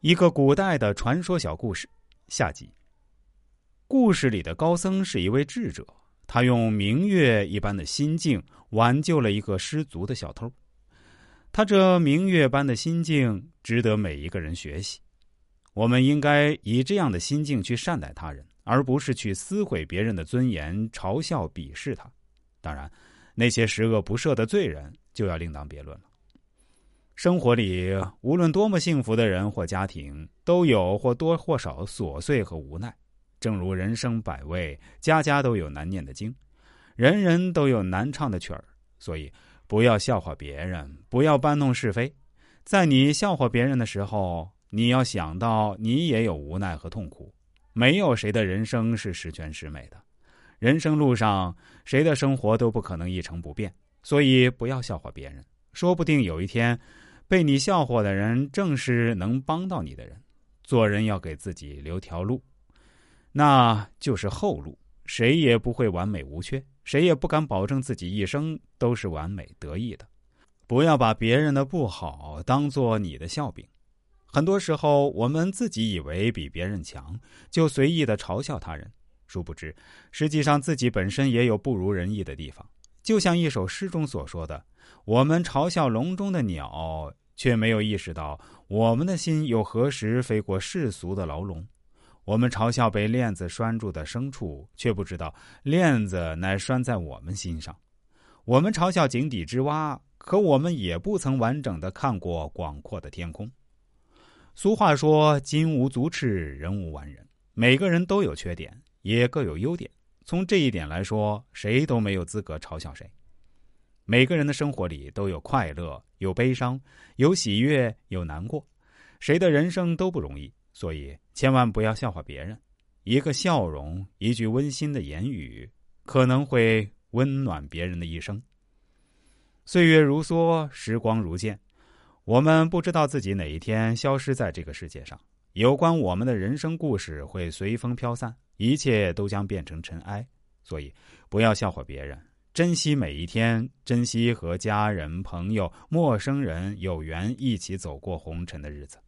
一个古代的传说小故事下集。故事里的高僧是一位智者，他用明月一般的心境挽救了一个失足的小偷。他这明月般的心境值得每一个人学习。我们应该以这样的心境去善待他人，而不是去撕毁别人的尊严、嘲笑、鄙视他。当然，那些十恶不赦的罪人就要另当别论了。生活里，无论多么幸福的人或家庭，都有或多或少琐碎和无奈。正如人生百味，家家都有难念的经，人人都有难唱的曲儿。所以，不要笑话别人，不要搬弄是非。在你笑话别人的时候，你要想到你也有无奈和痛苦。没有谁的人生是十全十美的，人生路上，谁的生活都不可能一成不变。所以，不要笑话别人，说不定有一天。被你笑话的人，正是能帮到你的人。做人要给自己留条路，那就是后路。谁也不会完美无缺，谁也不敢保证自己一生都是完美得意的。不要把别人的不好当做你的笑柄。很多时候，我们自己以为比别人强，就随意的嘲笑他人，殊不知，实际上自己本身也有不如人意的地方。就像一首诗中所说的：“我们嘲笑笼中的鸟。”却没有意识到，我们的心又何时飞过世俗的牢笼？我们嘲笑被链子拴住的牲畜，却不知道链子乃拴在我们心上。我们嘲笑井底之蛙，可我们也不曾完整的看过广阔的天空。俗话说：“金无足赤，人无完人。”每个人都有缺点，也各有优点。从这一点来说，谁都没有资格嘲笑谁。每个人的生活里都有快乐，有悲伤，有喜悦，有难过。谁的人生都不容易，所以千万不要笑话别人。一个笑容，一句温馨的言语，可能会温暖别人的一生。岁月如梭，时光如箭，我们不知道自己哪一天消失在这个世界上。有关我们的人生故事会随风飘散，一切都将变成尘埃。所以，不要笑话别人。珍惜每一天，珍惜和家人、朋友、陌生人有缘一起走过红尘的日子。